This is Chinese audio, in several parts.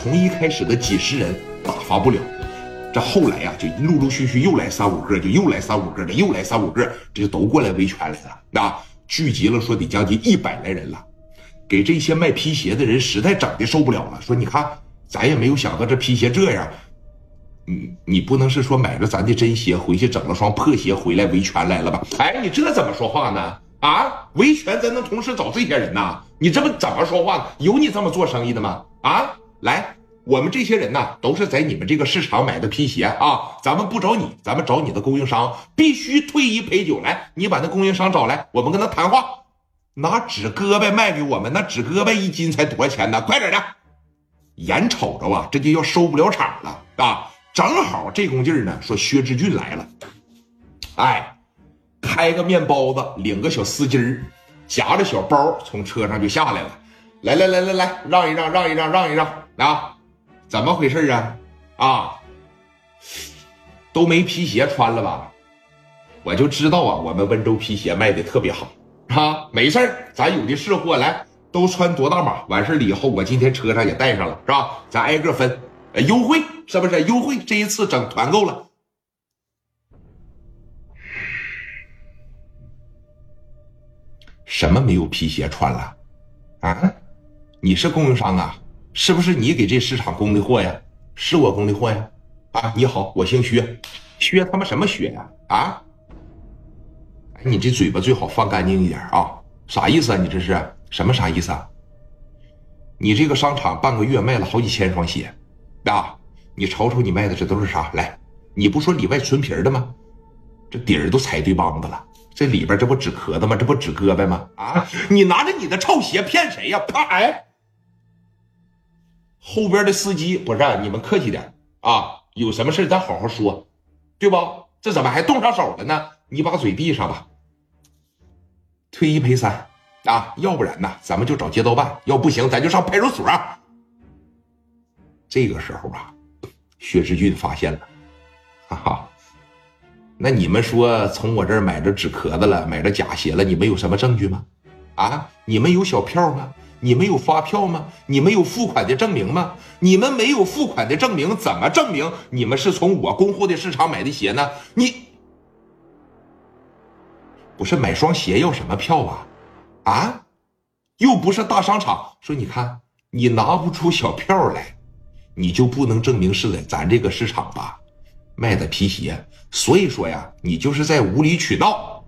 从一开始的几十人打发不了，这后来呀，就陆陆续续又来三五个，就又来三五个的，又来三五个，这就都过来维权来了啊！聚集了说得将近一百来人了，给这些卖皮鞋的人实在整的受不了了，说你看咱也没有想到这皮鞋这样，你你不能是说买了咱的真鞋回去整了双破鞋回来维权来了吧？哎，你这怎么说话呢？啊，维权咱能同时找这些人呐？你这不怎么说话？有你这么做生意的吗？啊，来，我们这些人呐，都是在你们这个市场买的皮鞋啊，咱们不找你，咱们找你的供应商，必须退一赔九。来，你把那供应商找来，我们跟他谈话，拿纸胳膊卖给我们，那纸胳膊一斤才多少钱呢？快点的，眼瞅着啊，这就要收不了场了啊！正好这功劲儿呢，说薛之俊来了，哎。开个面包子，领个小丝巾儿，夹着小包从车上就下来了。来来来来来，让一让，让一让，让一让啊！怎么回事啊？啊，都没皮鞋穿了吧？我就知道啊，我们温州皮鞋卖的特别好啊。没事咱有的是货，来都穿多大码？完事了以后，我今天车上也带上了，是吧？咱挨个分，优惠是不是？优惠这一次整团购了。什么没有皮鞋穿了？啊，你是供应商啊？是不是你给这市场供的货呀？是我供的货呀？啊，你好，我姓薛，薛他妈什么薛呀？啊，哎，你这嘴巴最好放干净一点啊！啥意思啊？你这是什么啥意思啊？你这个商场半个月卖了好几千双鞋，啊，你瞅瞅你卖的这都是啥？来，你不说里外纯皮的吗？这底儿都踩对帮子了。这里边这不纸壳子吗？这不纸胳膊吗？啊！你拿着你的臭鞋骗谁呀？啪！哎，后边的司机不是你们客气点啊！有什么事咱好好说，对不？这怎么还动上手了呢？你把嘴闭上吧。退一赔三啊！要不然呢，咱们就找街道办；要不行，咱就上派出所。这个时候啊，薛志俊发现了，哈哈。那你们说从我这儿买着纸壳子了，买着假鞋了，你们有什么证据吗？啊，你们有小票吗？你们有发票吗？你们有付款的证明吗？你们没有付款的证明，怎么证明你们是从我供货的市场买的鞋呢？你不是买双鞋要什么票啊？啊，又不是大商场。说你看，你拿不出小票来，你就不能证明是在咱这个市场吧？卖的皮鞋，所以说呀，你就是在无理取闹，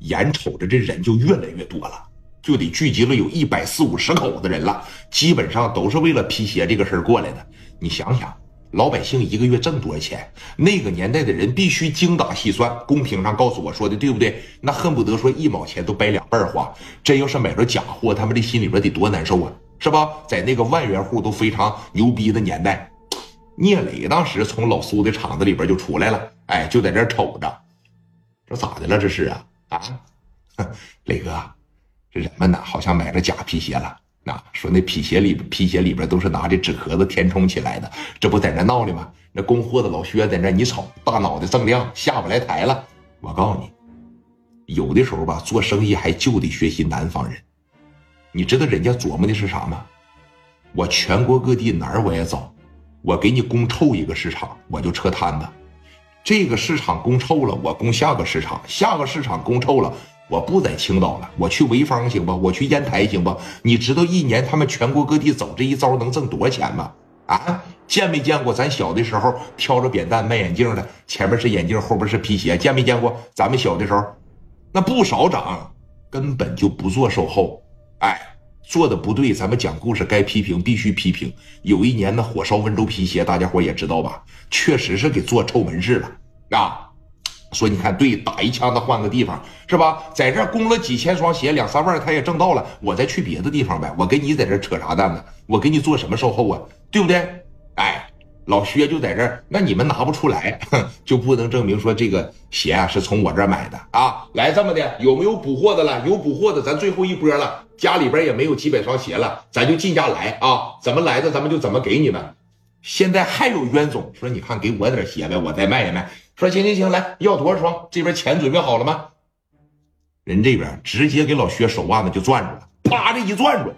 眼瞅着这人就越来越多了，就得聚集了有一百四五十口子人了，基本上都是为了皮鞋这个事儿过来的。你想想，老百姓一个月挣多少钱？那个年代的人必须精打细算。公屏上告诉我说的对不对？那恨不得说一毛钱都掰两半花。真要是买着假货，他们这心里边得多难受啊，是吧？在那个万元户都非常牛逼的年代。聂磊当时从老苏的厂子里边就出来了，哎，就在这瞅着，这咋的了？这是啊啊，磊哥，人们呢好像买了假皮鞋了。那说那皮鞋里皮鞋里边都是拿这纸壳子填充起来的，这不在那闹呢吗？那供货的老薛在那，你瞅大脑袋锃亮，下不来台了。我告诉你，有的时候吧，做生意还就得学习南方人。你知道人家琢磨的是啥吗？我全国各地哪儿我也走。我给你供臭一个市场，我就撤摊子。这个市场供臭了，我供下个市场；下个市场供臭了，我不在青岛了，我去潍坊行不？我去烟台行不？你知道一年他们全国各地走这一招能挣多少钱吗？啊，见没见过？咱小的时候挑着扁担卖眼镜的，前面是眼镜，后边是皮鞋，见没见过？咱们小的时候，那不少涨，根本就不做售后，哎。做的不对，咱们讲故事该批评必须批评。有一年呢，火烧温州皮鞋，大家伙也知道吧？确实是给做臭门市了啊！说你看，对，打一枪子换个地方是吧？在这供了几千双鞋，两三万他也挣到了，我再去别的地方呗。我跟你在这扯啥蛋呢？我给你做什么售后啊？对不对？哎。老薛就在这儿，那你们拿不出来，就不能证明说这个鞋啊是从我这儿买的啊？来这么的，有没有补货的了？有补货的，咱最后一波了，家里边也没有几百双鞋了，咱就进价来啊！怎么来的，咱们就怎么给你们。现在还有冤种，说你看给我点鞋呗，我再卖一卖。说行行行，来要多少双？这边钱准备好了吗？人这边直接给老薛手腕子就攥住了，啪的一攥住，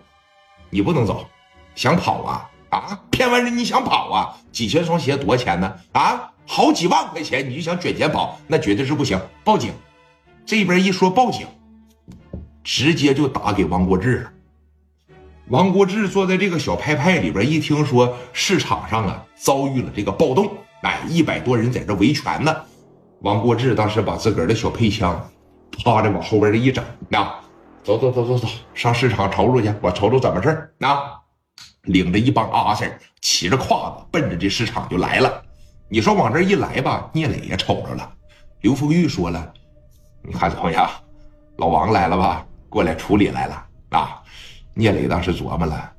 你不能走，想跑啊？啊？骗完人你想跑啊？几千双鞋多少钱呢？啊，好几万块钱你就想卷钱跑，那绝对是不行！报警！这边一说报警，直接就打给王国志了。王国志坐在这个小派派里边，一听说市场上啊遭遇了这个暴动，哎，一百多人在这维权呢。王国志当时把自个儿的小配枪，啪的往后边这一整，那走走走走走，上市场瞅瞅去，我瞅瞅怎么事儿啊。领着一帮阿 Sir，骑着胯子奔着这市场就来了。你说往这一来吧，聂磊也瞅着了。刘丰玉说了：“你看怎么样？老王来了吧？过来处理来了啊！”聂磊当时琢磨了，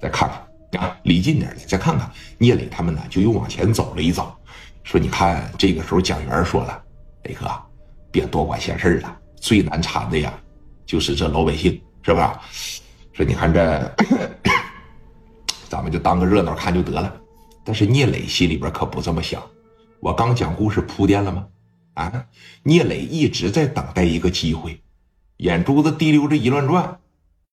再看看啊，离近点来，再看看。聂磊他们呢，就又往前走了一走，说：“你看，这个时候蒋元说了，磊哥，别多管闲事了，最难缠的呀，就是这老百姓，是吧？”说你看这，咱们就当个热闹看就得了。但是聂磊心里边可不这么想。我刚讲故事铺垫了吗？啊，聂磊一直在等待一个机会，眼珠子滴溜着一乱转，